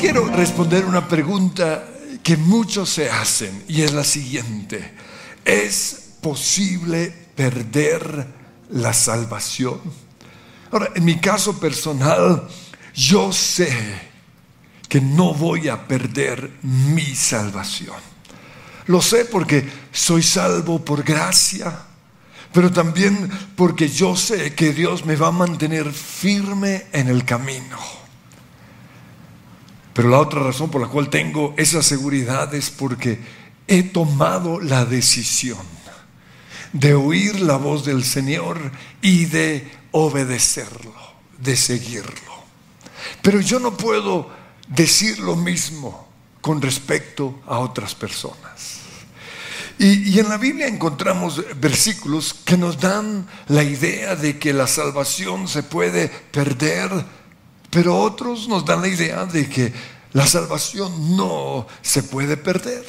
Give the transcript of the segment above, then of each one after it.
Quiero responder una pregunta que muchos se hacen y es la siguiente. ¿Es posible perder la salvación? Ahora, en mi caso personal, yo sé que no voy a perder mi salvación. Lo sé porque soy salvo por gracia, pero también porque yo sé que Dios me va a mantener firme en el camino. Pero la otra razón por la cual tengo esa seguridad es porque he tomado la decisión de oír la voz del Señor y de obedecerlo, de seguirlo. Pero yo no puedo decir lo mismo con respecto a otras personas. Y, y, en la Biblia encontramos versículos que nos dan la idea de que la salvación se puede perder pero otros nos dan la idea de que la salvación no se puede perder.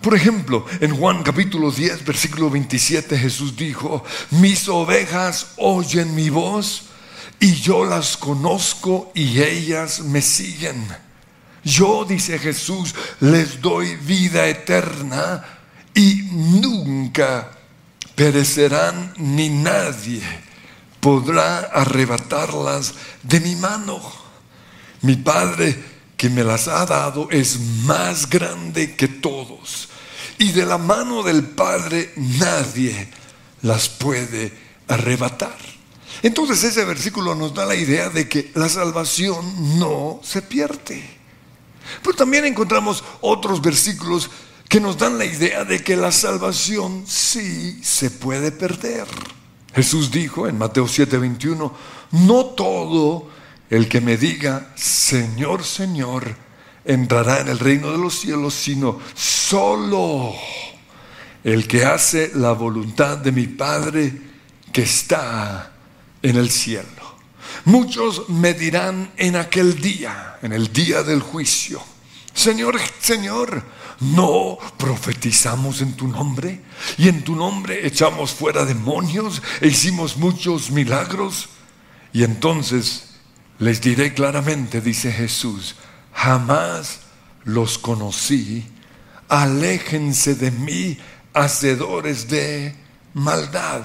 Por ejemplo, en Juan capítulo 10, versículo 27, Jesús dijo, mis ovejas oyen mi voz y yo las conozco y ellas me siguen. Yo, dice Jesús, les doy vida eterna y nunca perecerán ni nadie podrá arrebatarlas de mi mano. Mi Padre que me las ha dado es más grande que todos. Y de la mano del Padre nadie las puede arrebatar. Entonces ese versículo nos da la idea de que la salvación no se pierde. Pero también encontramos otros versículos que nos dan la idea de que la salvación sí se puede perder. Jesús dijo en Mateo 7:21, no todo el que me diga, Señor, Señor, entrará en el reino de los cielos, sino solo el que hace la voluntad de mi Padre que está en el cielo. Muchos me dirán en aquel día, en el día del juicio, Señor, Señor, no profetizamos en tu nombre y en tu nombre echamos fuera demonios e hicimos muchos milagros. Y entonces les diré claramente, dice Jesús, jamás los conocí, aléjense de mí, hacedores de maldad.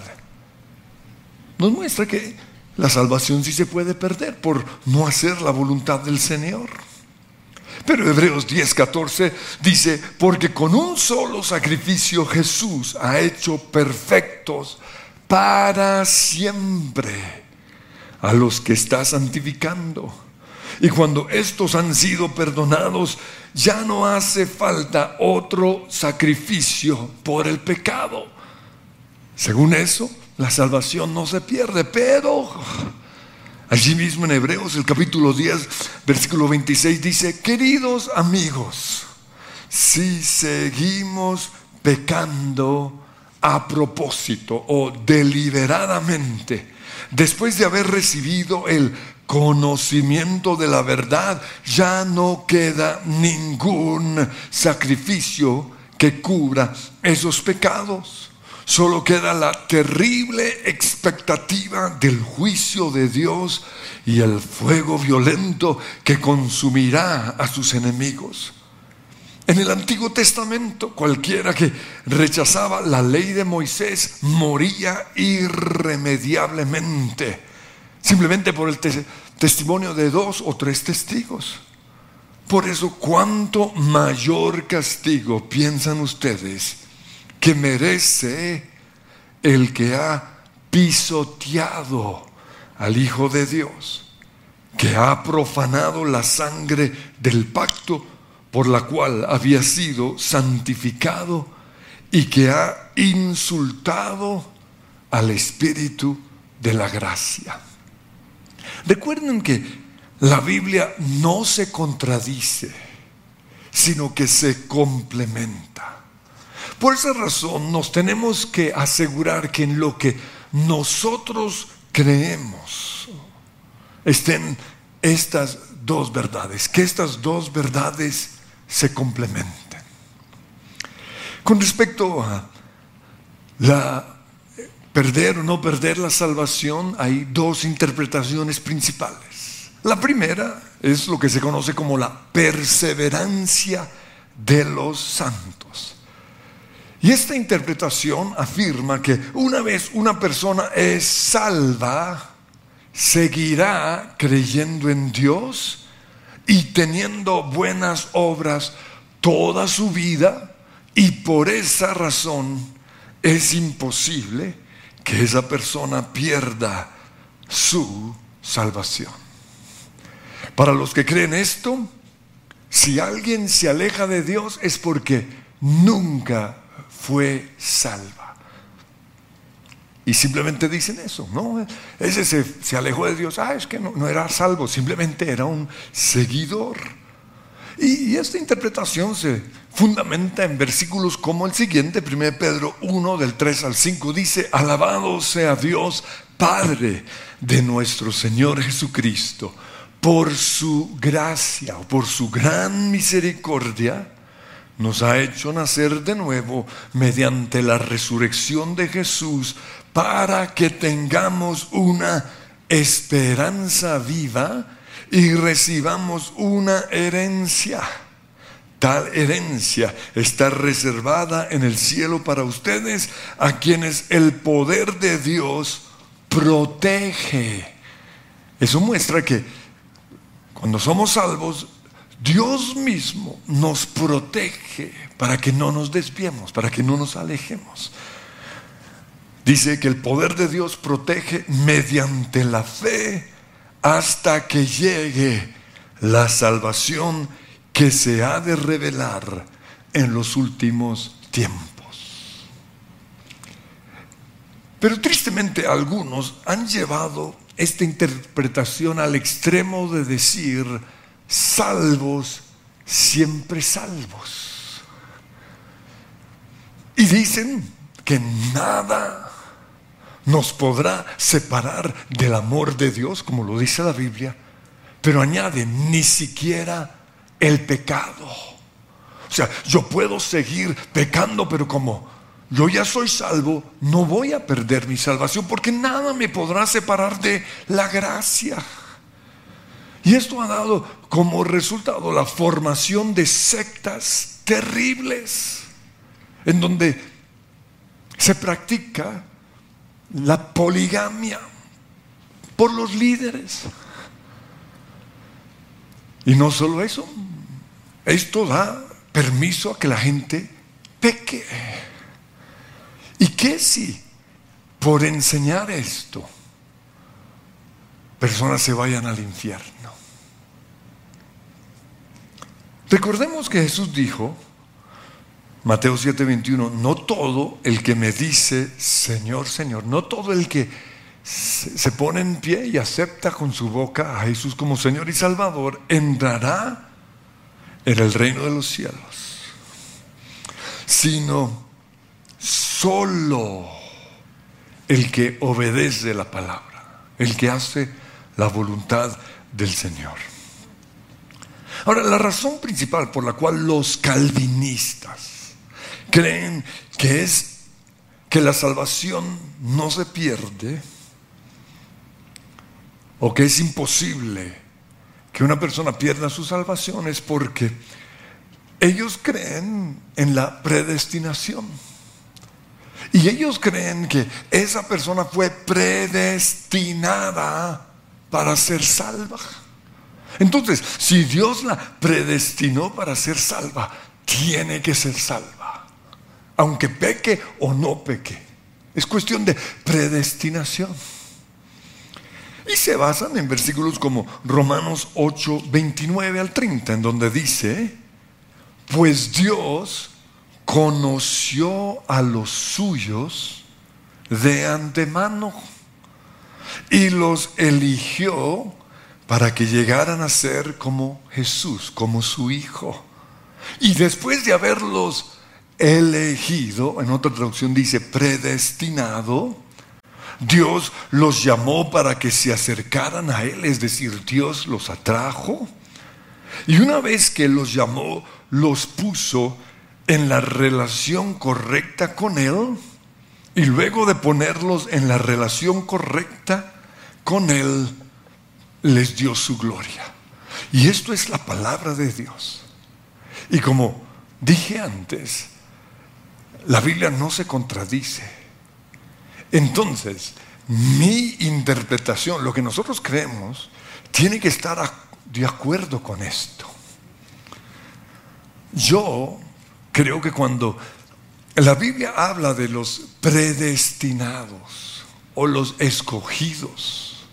Nos muestra que la salvación sí se puede perder por no hacer la voluntad del Señor. Pero Hebreos 10:14 dice, porque con un solo sacrificio Jesús ha hecho perfectos para siempre a los que está santificando. Y cuando estos han sido perdonados, ya no hace falta otro sacrificio por el pecado. Según eso, la salvación no se pierde, pero Allí mismo en Hebreos, el capítulo 10, versículo 26 dice, queridos amigos, si seguimos pecando a propósito o deliberadamente, después de haber recibido el conocimiento de la verdad, ya no queda ningún sacrificio que cubra esos pecados. Solo queda la terrible expectativa del juicio de Dios y el fuego violento que consumirá a sus enemigos. En el Antiguo Testamento, cualquiera que rechazaba la ley de Moisés moría irremediablemente, simplemente por el testimonio de dos o tres testigos. Por eso, ¿cuánto mayor castigo piensan ustedes que merece el que ha pisoteado al Hijo de Dios, que ha profanado la sangre del pacto por la cual había sido santificado y que ha insultado al Espíritu de la gracia. Recuerden que la Biblia no se contradice, sino que se complementa. Por esa razón nos tenemos que asegurar que en lo que nosotros creemos estén estas dos verdades, que estas dos verdades se complementen. Con respecto a la perder o no perder la salvación, hay dos interpretaciones principales. La primera es lo que se conoce como la perseverancia de los santos. Y esta interpretación afirma que una vez una persona es salva, seguirá creyendo en Dios y teniendo buenas obras toda su vida y por esa razón es imposible que esa persona pierda su salvación. Para los que creen esto, si alguien se aleja de Dios es porque nunca fue salva. Y simplemente dicen eso, ¿no? Ese se, alejó de Dios, ah, es que no, era salvo, simplemente era un seguidor. Y, esta interpretación se fundamenta en versículos como el siguiente, 1 Pedro 1 del 3 al 5, dice, alabado sea Dios, Padre de nuestro Señor Jesucristo por su gracia, por su gran misericordia, nos ha hecho nacer de nuevo mediante la resurrección de Jesús para que tengamos una esperanza viva y recibamos una herencia. Tal herencia está reservada en el cielo para ustedes, a quienes el poder de Dios protege. Eso muestra que cuando somos salvos, Dios mismo nos protege para que no nos desviemos, para que no nos alejemos. Dice que el poder de Dios protege mediante la fe hasta que llegue la salvación que se ha de revelar en los últimos tiempos. Pero tristemente algunos han llevado esta interpretación al extremo de decir salvos, siempre salvos. Y dicen que nada nos podrá separar del amor de Dios, como lo dice la Biblia, pero añaden, ni siquiera el pecado. O sea, yo puedo seguir pecando, pero como yo ya soy salvo, no voy a perder mi salvación porque nada me podrá separar de la gracia. Y esto ha dado como resultado la formación de sectas terribles, en donde se practica la poligamia por los líderes. Y no solo eso, esto da permiso a que la gente peque. ¿Y qué si por enseñar esto personas se vayan al infierno? Recordemos que Jesús dijo, Mateo 7:21, no todo el que me dice, Señor, Señor, no todo el que se pone en pie y acepta con su boca a Jesús como Señor y Salvador, entrará en el reino de los cielos, sino solo el que obedece la palabra, el que hace la voluntad del Señor. Ahora, la razón principal por la cual los calvinistas creen que es que la salvación no se pierde o que es imposible que una persona pierda su salvación es porque ellos creen en la predestinación. Y ellos creen que esa persona fue predestinada para ser salva. Entonces, si Dios la predestinó para ser salva, tiene que ser salva. Aunque peque o no peque. Es cuestión de predestinación. Y se basan en versículos como Romanos 8, 29 al 30, en donde dice, pues Dios conoció a los suyos de antemano y los eligió para que llegaran a ser como Jesús, como su Hijo. Y después de haberlos elegido, en otra traducción dice predestinado, Dios los llamó para que se acercaran a Él, es decir, Dios los atrajo. Y una vez que los llamó, los puso en la relación correcta con Él y luego de ponerlos en la relación correcta con Él, les dio su gloria. Y esto es la palabra de Dios. Y como dije antes, la Biblia no se contradice. Entonces, mi interpretación, lo que nosotros creemos, tiene que estar de acuerdo con esto. Yo creo que cuando la Biblia habla de los predestinados o los escogidos,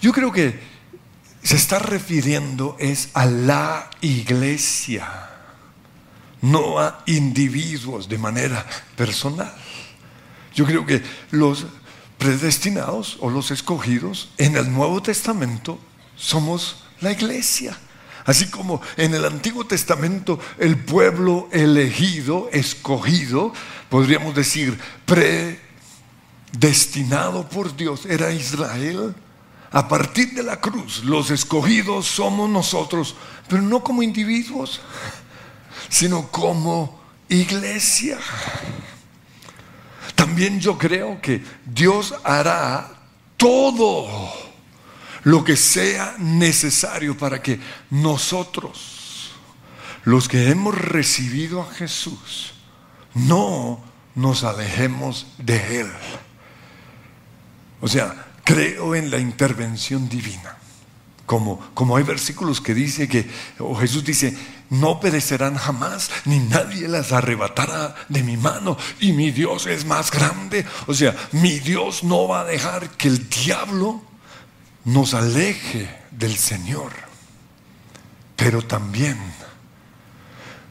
yo creo que se está refiriendo es a la iglesia, no a individuos de manera personal. Yo creo que los predestinados o los escogidos en el Nuevo Testamento somos la iglesia. Así como en el Antiguo Testamento el pueblo elegido, escogido, podríamos decir predestinado por Dios, era Israel. A partir de la cruz, los escogidos somos nosotros, pero no como individuos, sino como iglesia. También yo creo que Dios hará todo lo que sea necesario para que nosotros, los que hemos recibido a Jesús, no nos alejemos de Él. O sea, creo en la intervención divina. Como, como hay versículos que dice que, o Jesús dice, no perecerán jamás, ni nadie las arrebatará de mi mano, y mi Dios es más grande. O sea, mi Dios no va a dejar que el diablo nos aleje del Señor. Pero también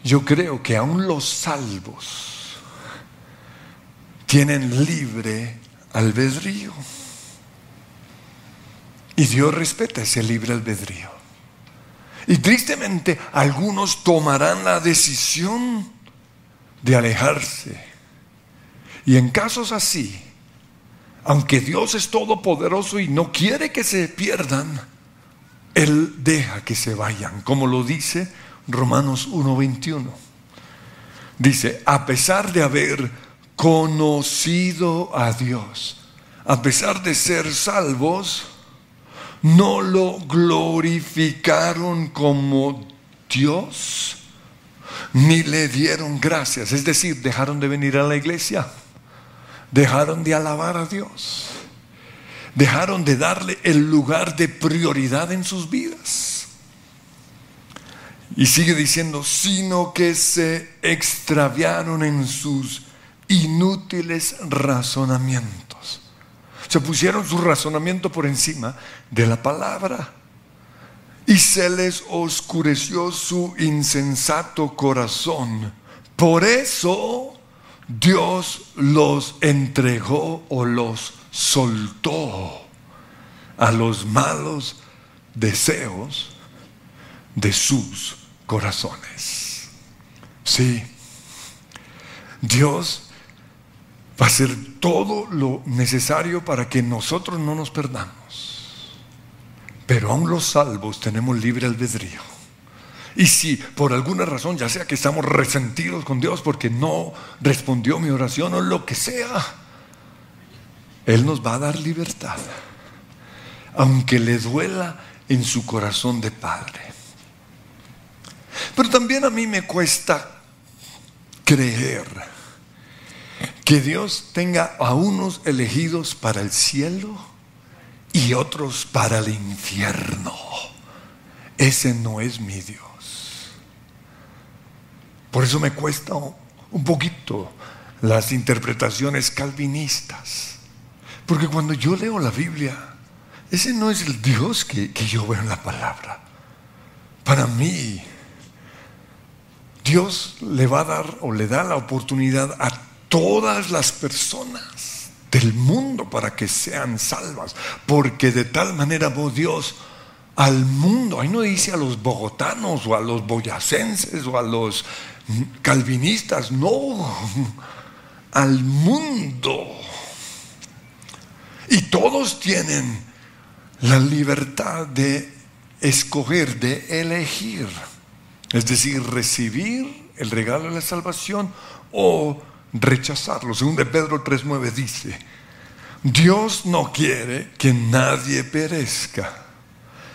yo creo que aún los salvos tienen libre albedrío. Y Dios respeta ese libre albedrío. Y tristemente algunos tomarán la decisión de alejarse. Y en casos así, aunque Dios es todopoderoso y no quiere que se pierdan, Él deja que se vayan, como lo dice Romanos 1.21. Dice, a pesar de haber conocido a Dios, a pesar de ser salvos, no lo glorificaron como Dios, ni le dieron gracias. Es decir, dejaron de venir a la iglesia, dejaron de alabar a Dios, dejaron de darle el lugar de prioridad en sus vidas. Y sigue diciendo, sino que se extraviaron en sus inútiles razonamientos. Se pusieron su razonamiento por encima de la palabra. Y se les oscureció su insensato corazón. Por eso Dios los entregó o los soltó a los malos deseos de sus corazones. Sí, Dios va a hacer todo lo necesario para que nosotros no nos perdamos. Pero aún los salvos tenemos libre albedrío. Y si por alguna razón, ya sea que estamos resentidos con Dios porque no respondió mi oración o lo que sea, Él nos va a dar libertad. Aunque le duela en su corazón de padre. Pero también a mí me cuesta creer que Dios tenga a unos elegidos para el cielo y otros para el infierno. Ese no es mi Dios. Por eso me cuesta un poquito las interpretaciones calvinistas. Porque cuando yo leo la Biblia, ese no es el Dios que, yo veo en la palabra. Para mí, Dios le va a dar o le da la oportunidad a todas las personas del mundo para que sean salvas, porque de tal manera amó Dios al mundo. Ahí no dice a los bogotanos o a los boyacenses o a los calvinistas, no, al mundo. Y todos tienen la libertad de escoger, de elegir, es decir, recibir el regalo de la salvación o rechazarlo. Según de Pedro 3.9 dice, Dios no quiere que nadie perezca,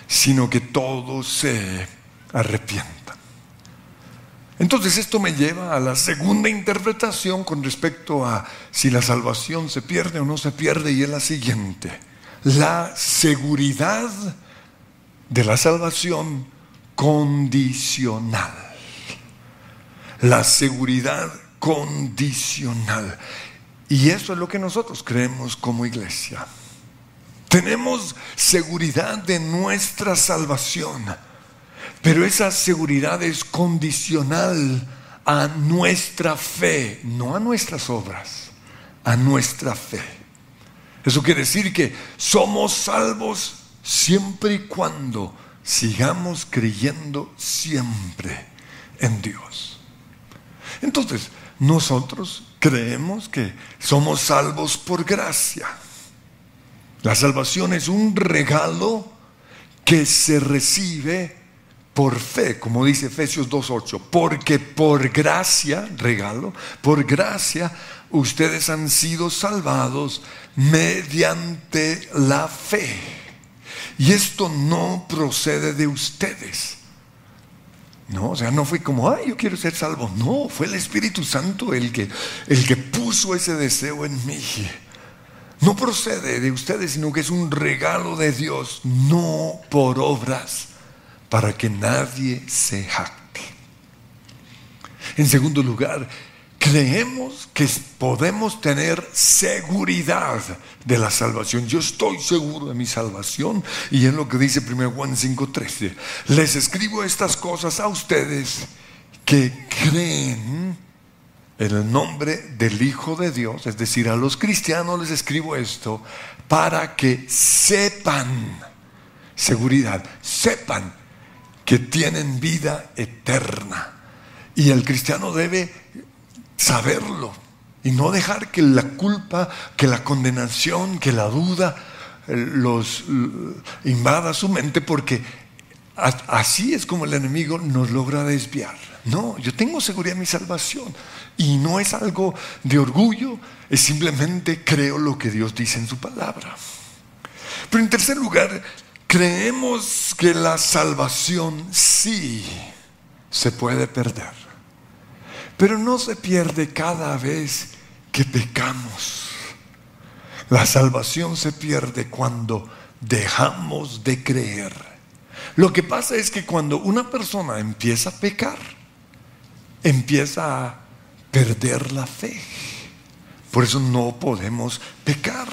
sino que todos se arrepientan. Entonces esto me lleva a la segunda interpretación con respecto a si la salvación se pierde o no se pierde y es la siguiente. La seguridad de la salvación condicional. La seguridad condicional. Y eso es lo que nosotros creemos como iglesia. Tenemos seguridad de nuestra salvación, pero esa seguridad es condicional a nuestra fe, no a nuestras obras, a nuestra fe. Eso quiere decir que somos salvos siempre y cuando sigamos creyendo siempre en Dios. Entonces, nosotros creemos que somos salvos por gracia. La salvación es un regalo que se recibe por fe, como dice Efesios 2.8, porque por gracia, regalo, por gracia ustedes han sido salvados mediante la fe. Y esto no procede de ustedes no, o sea, no fue como, ay, yo quiero ser salvo. No, fue el Espíritu Santo el que, el que puso ese deseo en mí. No procede de ustedes, sino que es un regalo de Dios, no por obras, para que nadie se jacte. En segundo lugar, creemos que podemos tener seguridad de la salvación. Yo estoy seguro de mi salvación y es lo que dice 1 Juan 5:13. Les escribo estas cosas a ustedes que creen en el nombre del Hijo de Dios, es decir, a los cristianos les escribo esto para que sepan, seguridad, sepan que tienen vida eterna. Y el cristiano debe saberlo y no dejar que la culpa, que la condenación, que la duda eh, los invada su mente porque así es como el enemigo nos logra desviar. No, yo tengo seguridad en mi salvación y no es algo de orgullo, es simplemente creo lo que Dios dice en su palabra. Pero en tercer lugar, creemos que la salvación sí se puede perder. Pero no se pierde cada vez que pecamos. La salvación se pierde cuando dejamos de creer. Lo que pasa es que cuando una persona empieza a pecar, empieza a perder la fe. Por eso no podemos pecar.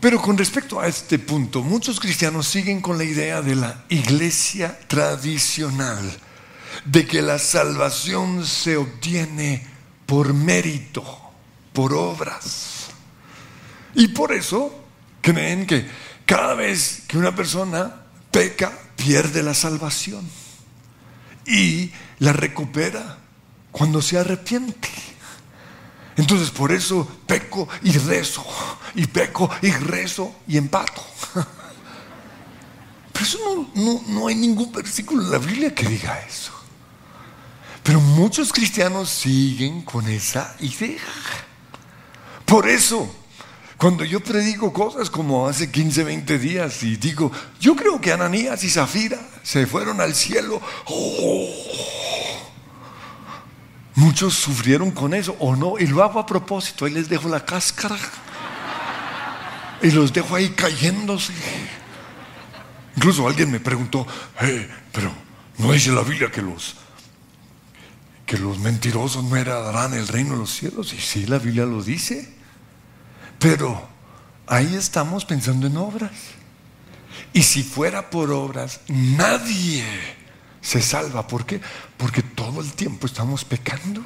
Pero con respecto a este punto, muchos cristianos siguen con la idea de la iglesia tradicional de que la salvación se obtiene por mérito, por obras. Y por eso creen que cada vez que una persona peca, pierde la salvación. Y la recupera cuando se arrepiente. Entonces por eso peco y rezo, y peco y rezo y empato. Pero eso no, no hay ningún versículo en la Biblia que diga eso. Pero muchos cristianos siguen con esa idea. Por eso, cuando yo predico cosas como hace 15, 20 días y digo, yo creo que Ananías y Zafira se fueron al cielo, oh, muchos sufrieron con eso o no, y lo hago a propósito, ahí les dejo la cáscara y los dejo ahí cayéndose. Incluso alguien me preguntó, eh, pero no dice la Biblia que los que los mentirosos no heredarán el reino de los cielos. Y sí, la Biblia lo dice. Pero ahí estamos pensando en obras. Y si fuera por obras, nadie se salva. ¿Por qué? Porque todo el tiempo estamos pecando.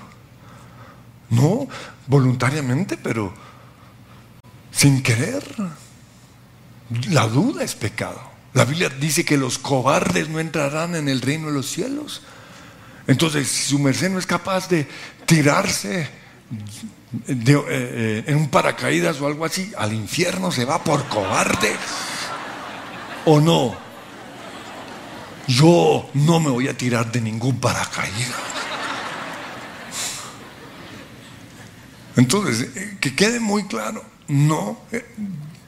No voluntariamente, pero sin querer. La duda es pecado. La Biblia dice que los cobardes no entrarán en el reino de los cielos. Entonces, si su merced no es capaz de tirarse eh, eh, en un paracaídas o algo así, al infierno se va por cobarde. ¿O no? Yo no me voy a tirar de ningún paracaídas. Entonces, eh, que quede muy claro, no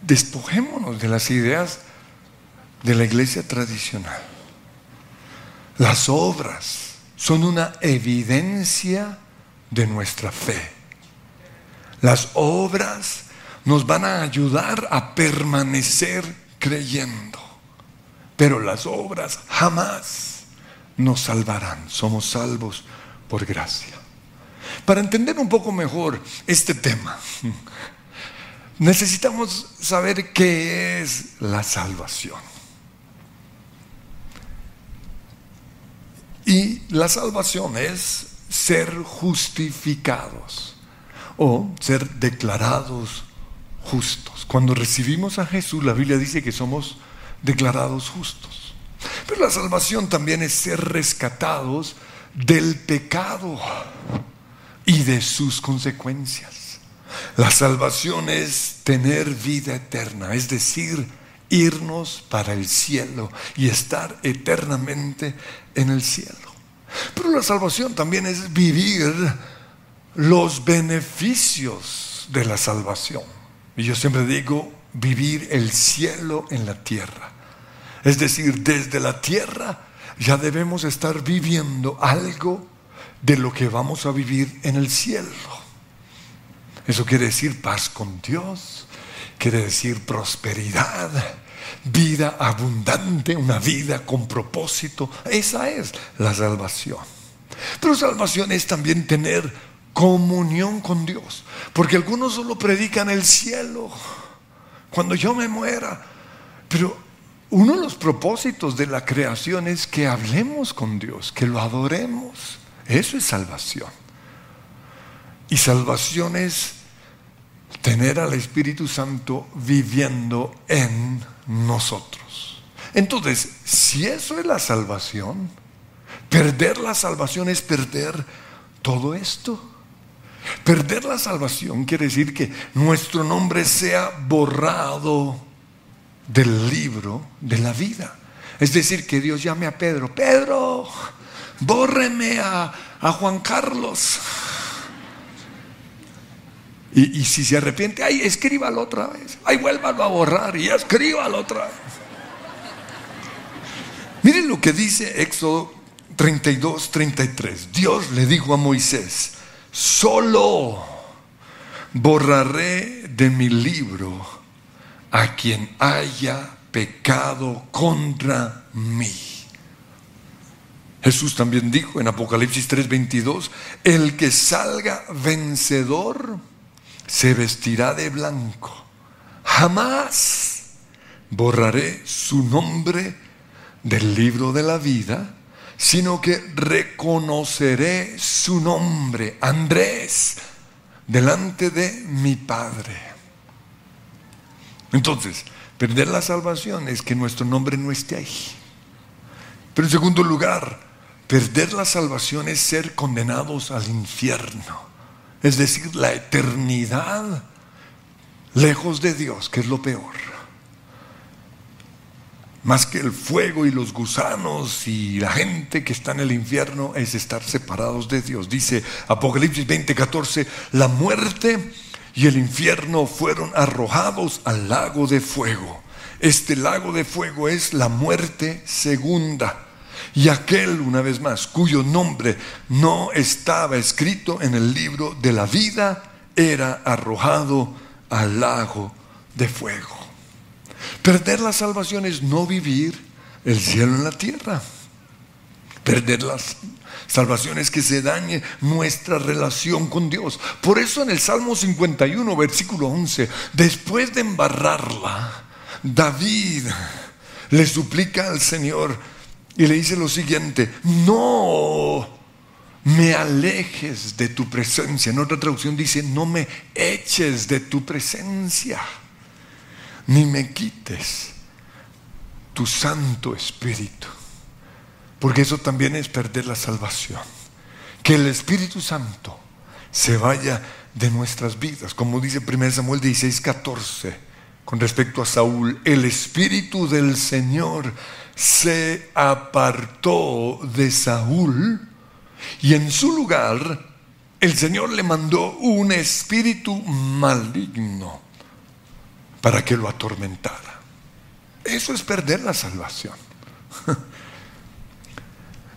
despojémonos de las ideas de la iglesia tradicional. Las obras son una evidencia de nuestra fe. Las obras nos van a ayudar a permanecer creyendo, pero las obras jamás nos salvarán. Somos salvos por gracia. Para entender un poco mejor este tema, necesitamos saber qué es la salvación. Y la salvación es ser justificados o ser declarados justos. Cuando recibimos a Jesús, la Biblia dice que somos declarados justos. Pero la salvación también es ser rescatados del pecado y de sus consecuencias. La salvación es tener vida eterna, es decir, irnos para el cielo y estar eternamente en el cielo. Pero la salvación también es vivir los beneficios de la salvación. Y yo siempre digo, vivir el cielo en la tierra. Es decir, desde la tierra ya debemos estar viviendo algo de lo que vamos a vivir en el cielo. Eso quiere decir paz con Dios, quiere decir prosperidad, vida abundante, una vida con propósito. Esa es la salvación. Pero salvación es también tener comunión con Dios, porque algunos solo predican el cielo cuando yo me muera. Pero uno de los propósitos de la creación es que hablemos con Dios, que lo adoremos. Eso es salvación. Y salvación es tener al Espíritu Santo viviendo en nosotros. Entonces, si eso es la salvación, perder la salvación es perder todo esto. Perder la salvación quiere decir que nuestro nombre sea borrado del libro de la vida. Es decir, que Dios llame a Pedro, Pedro, bórreme a, a Juan Carlos. Y, si se arrepiente, ay, escríbalo otra vez. Ay, vuélvalo a borrar y escríbalo otra vez. Miren lo que dice Éxodo 32, 33. Dios le dijo a Moisés, solo borraré de mi libro a quien haya pecado contra mí. Jesús también dijo en Apocalipsis 3:22, el que salga vencedor se vestirá de blanco. Jamás borraré su nombre del libro de la vida, sino que reconoceré su nombre, Andrés, delante de mi Padre. Entonces, perder la salvación es que nuestro nombre no esté ahí. Pero en segundo lugar, perder la salvación es ser condenados al infierno es decir, la eternidad lejos de Dios, que es lo peor. Más que el fuego y los gusanos y la gente que está en el infierno es estar separados de Dios. Dice Apocalipsis 20:14, la muerte y el infierno fueron arrojados al lago de fuego. Este lago de fuego es la muerte segunda. Y aquel, una vez más, cuyo nombre no estaba escrito en el libro de la vida, era arrojado al lago de fuego. Perder la salvación es no vivir el cielo en la tierra. Perder las salvaciones que se dañe nuestra relación con Dios. Por eso en el Salmo 51, versículo 11, después de embarrarla, David le suplica al Señor, y le dice lo siguiente, no me alejes de tu presencia. En otra traducción dice, no me eches de tu presencia, ni me quites tu Santo Espíritu. Porque eso también es perder la salvación. Que el Espíritu Santo se vaya de nuestras vidas. Como dice 1 Samuel 16, 14, con respecto a Saúl, el Espíritu del Señor se apartó de Saúl y en su lugar el Señor le mandó un espíritu maligno para que lo atormentara. Eso es perder la salvación.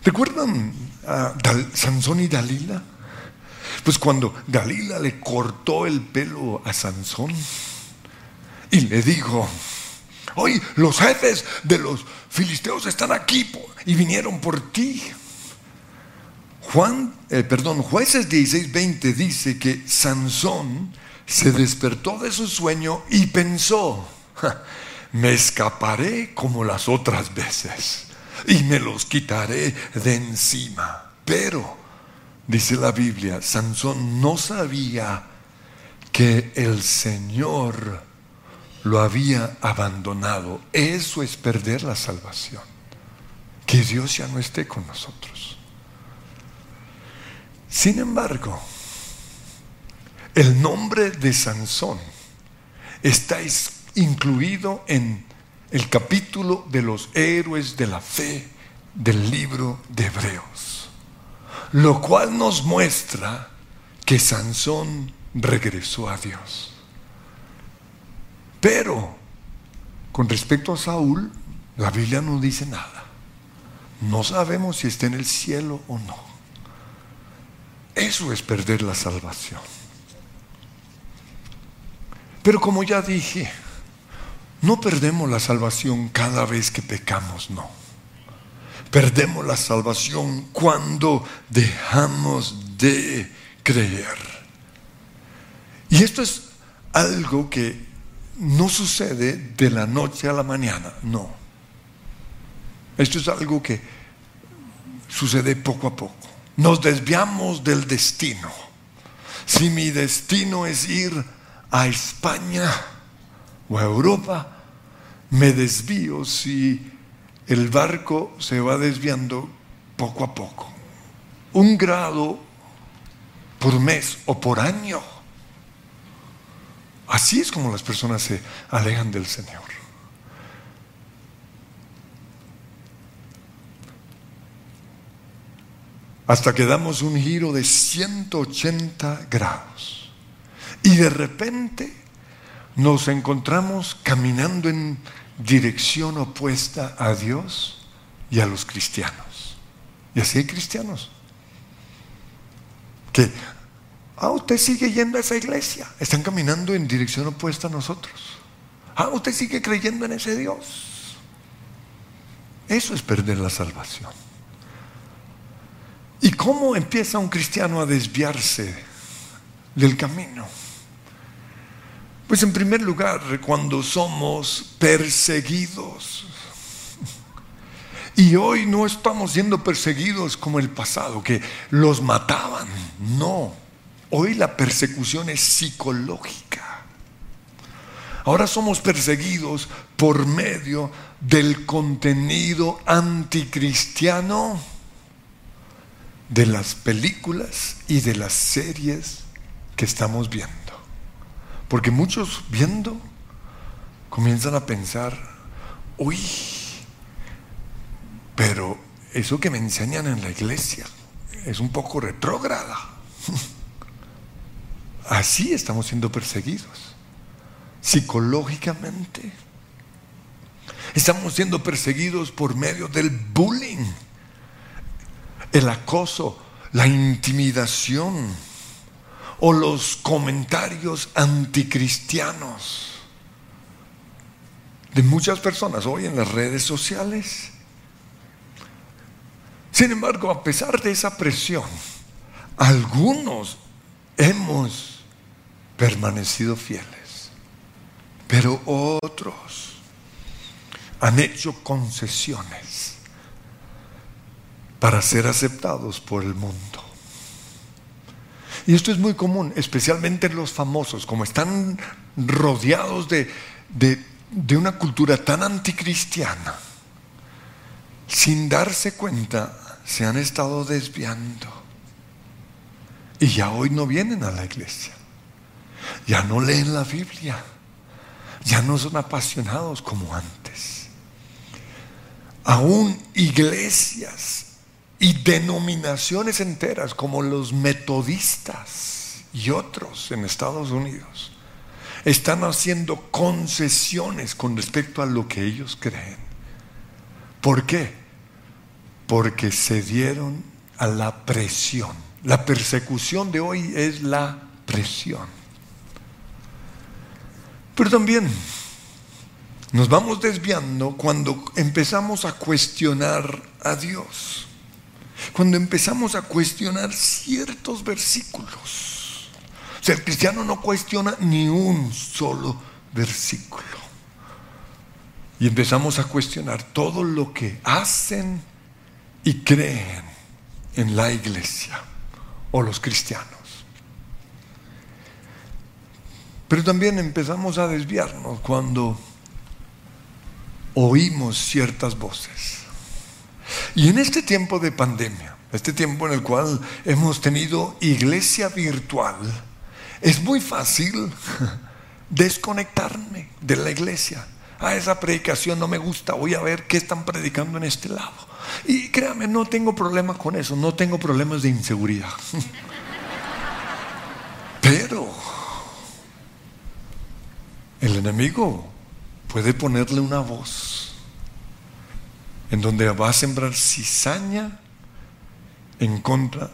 ¿Recuerdan a Sansón y Dalila? Pues cuando Dalila le cortó el pelo a Sansón y le dijo, hoy los jefes de los filisteos están aquí y vinieron por ti. Juan, eh, perdón, jueces 16:20 dice que Sansón se despertó de su sueño y pensó, me escaparé como las otras veces y me los quitaré de encima. Pero, dice la Biblia, Sansón no sabía que el Señor lo había abandonado. Eso es perder la salvación. Que Dios ya no esté con nosotros. Sin embargo, el nombre de Sansón está incluido en el capítulo de los héroes de la fe del libro de Hebreos, lo cual nos muestra que Sansón regresó a Dios. Pero con respecto a Saúl, la Biblia no dice nada. No sabemos si está en el cielo o no. Eso es perder la salvación. Pero como ya dije, no perdemos la salvación cada vez que pecamos, no. Perdemos la salvación cuando dejamos de creer. Y esto es algo que no sucede de la noche a la mañana, no. Esto es algo que sucede poco a poco. Nos desviamos del destino. Si mi destino es ir a España o a Europa, me desvío si el barco se va desviando poco a poco. Un grado por mes o por año. Así es como las personas se alejan del Señor. Hasta que damos un giro de 180 grados. Y de repente nos encontramos caminando en dirección opuesta a Dios y a los cristianos. Y así hay cristianos que, ah, usted sigue yendo a esa iglesia, están caminando en dirección opuesta a nosotros. Ah, usted sigue creyendo en ese Dios. Eso es perder la salvación. ¿Y cómo empieza un cristiano a desviarse del camino? Pues en primer lugar, cuando somos perseguidos. Y hoy no estamos siendo perseguidos como el pasado, que los mataban. No, hoy la persecución es psicológica. Ahora somos perseguidos por medio del contenido anticristiano de las películas y de las series que estamos viendo. Porque muchos viendo comienzan a pensar, uy, pero eso que me enseñan en la iglesia es un poco retrógrada. Así estamos siendo perseguidos, psicológicamente. Estamos siendo perseguidos por medio del bullying, el acoso, la intimidación o los comentarios anticristianos de muchas personas hoy en las redes sociales. Sin embargo, a pesar de esa presión, algunos hemos permanecido fieles, pero otros han hecho concesiones para ser aceptados por el mundo. Y esto es muy común, especialmente en los famosos, como están rodeados de, de una cultura tan anticristiana, sin darse cuenta, se han estado desviando. Y ya hoy no vienen a la iglesia, ya no leen la Biblia, ya no son apasionados como antes. Aún iglesias y denominaciones enteras como los metodistas y otros en Estados Unidos están haciendo concesiones con respecto a lo que ellos creen. ¿Por qué? Porque se dieron a la presión. La persecución de hoy es la presión. Pero también nos vamos desviando cuando empezamos a cuestionar a Dios. Cuando empezamos a cuestionar ciertos versículos. O sea, el cristiano no cuestiona ni un solo versículo. Y empezamos a cuestionar todo lo que hacen y creen en la iglesia o los cristianos. Pero también empezamos a desviarnos cuando oímos ciertas voces. Y en este tiempo de pandemia, este tiempo en el cual hemos tenido iglesia virtual, es muy fácil desconectarme de la iglesia. A ah, esa predicación no me gusta, voy a ver qué están predicando en este lado. Y créame, no tengo problemas con eso, no tengo problemas de inseguridad. Pero el enemigo puede ponerle una voz en donde va a sembrar cizaña en contra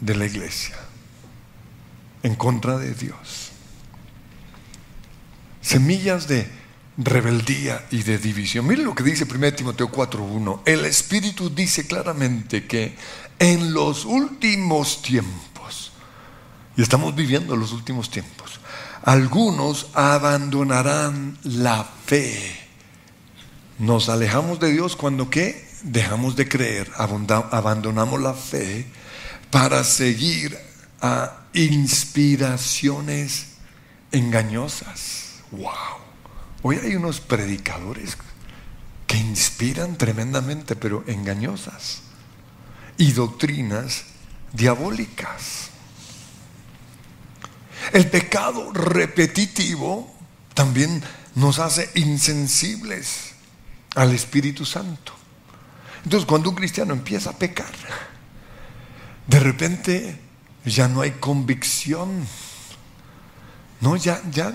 de la iglesia, en contra de Dios. Semillas de rebeldía y de división. Miren lo que dice 1 Timoteo 4.1. El Espíritu dice claramente que en los últimos tiempos, y estamos viviendo los últimos tiempos, algunos abandonarán la fe. Nos alejamos de Dios cuando qué? Dejamos de creer, abandonamos la fe para seguir a inspiraciones engañosas. Wow. Hoy hay unos predicadores que inspiran tremendamente, pero engañosas. Y doctrinas diabólicas. El pecado repetitivo también nos hace insensibles al Espíritu Santo. Entonces, cuando un cristiano empieza a pecar, de repente ya no hay convicción. No, ya, ya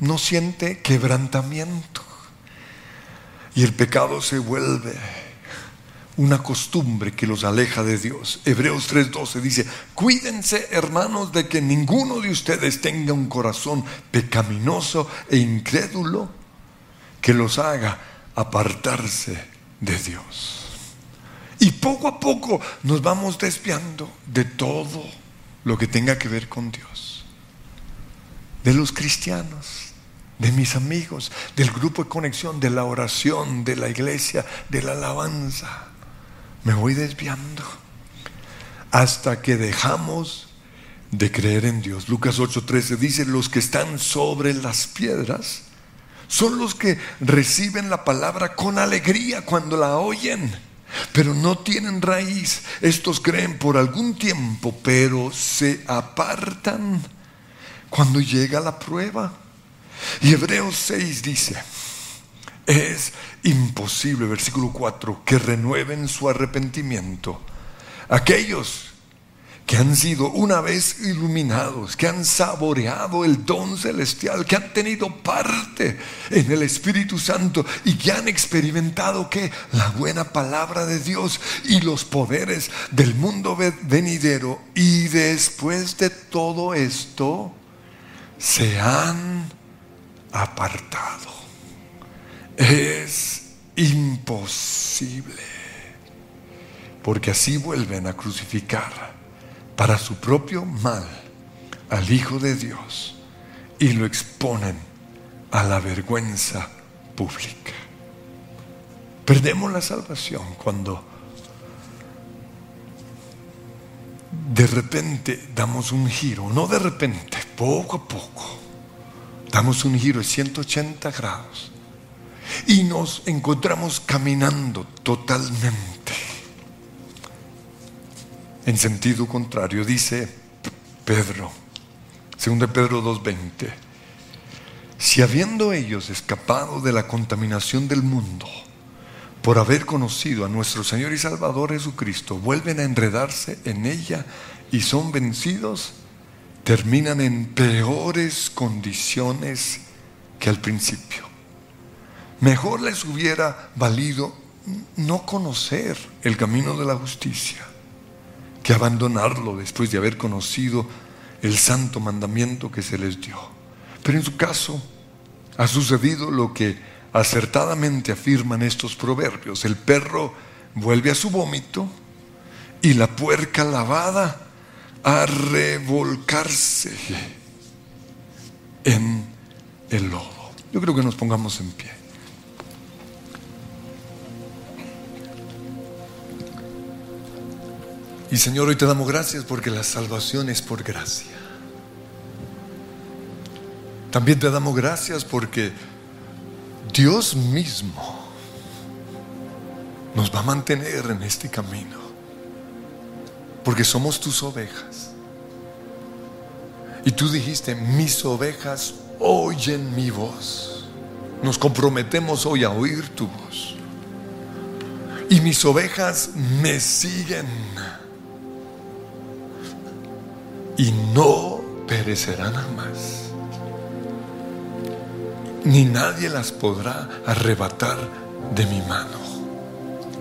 no siente quebrantamiento. Y el pecado se vuelve una costumbre que los aleja de Dios. Hebreos 3:12 dice, cuídense hermanos de que ninguno de ustedes tenga un corazón pecaminoso e incrédulo que los haga apartarse de Dios. Y poco a poco nos vamos desviando de todo lo que tenga que ver con Dios. De los cristianos, de mis amigos, del grupo de conexión, de la oración, de la iglesia, de la alabanza me voy desviando hasta que dejamos de creer en Dios. Lucas 8:13 dice, los que están sobre las piedras son los que reciben la palabra con alegría cuando la oyen, pero no tienen raíz. Estos creen por algún tiempo, pero se apartan cuando llega la prueba. Y Hebreos 6 dice, es imposible, versículo 4, que renueven su arrepentimiento. Aquellos que han sido una vez iluminados, que han saboreado el don celestial, que han tenido parte en el Espíritu Santo y que han experimentado que la buena palabra de Dios y los poderes del mundo venidero. Y después de todo esto se han apartado es imposible. Porque así vuelven a crucificar para su propio mal al Hijo de Dios y lo exponen a la vergüenza pública. Perdemos la salvación cuando de repente damos un giro, no de repente, poco a poco, damos un giro de 180 grados y nos encontramos caminando totalmente en sentido contrario. Dice Pedro, segundo Pedro 2.20, si habiendo ellos escapado de la contaminación del mundo, por haber conocido a nuestro Señor y Salvador Jesucristo, vuelven a enredarse en ella y son vencidos, terminan en peores condiciones que al principio. Mejor les hubiera valido no conocer el camino de la justicia que abandonarlo después de haber conocido el santo mandamiento que se les dio. Pero en su caso ha sucedido lo que acertadamente afirman estos proverbios. El perro vuelve a su vómito y la puerca lavada a revolcarse en el lodo. Yo creo que nos pongamos en pie. Y Señor, hoy te damos gracias porque la salvación es por gracia. También te damos gracias porque Dios mismo nos va a mantener en este camino. Porque somos tus ovejas. Y tú dijiste, mis ovejas oyen mi voz. Nos comprometemos hoy a oír tu voz. Y mis ovejas me siguen y no perecerán jamás. Ni nadie las podrá arrebatar de mi mano.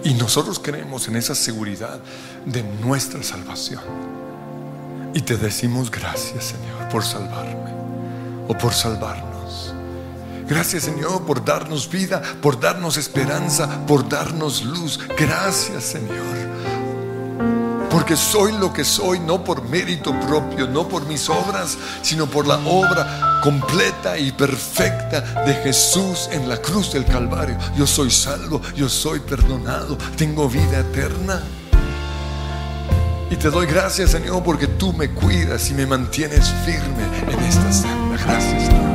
Y nosotros creemos en esa seguridad de nuestra salvación. Y te decimos gracias, Señor, por salvarme o por salvarnos. Gracias, Señor, por darnos vida, por darnos esperanza, por darnos luz. Gracias, Señor porque soy lo que soy no por mérito propio, no por mis obras, sino por la obra completa y perfecta de Jesús en la cruz del Calvario. Yo soy salvo, yo soy perdonado, tengo vida eterna. Y te doy gracias, Señor, porque tú me cuidas y me mantienes firme en esta senda. Gracias, Señor.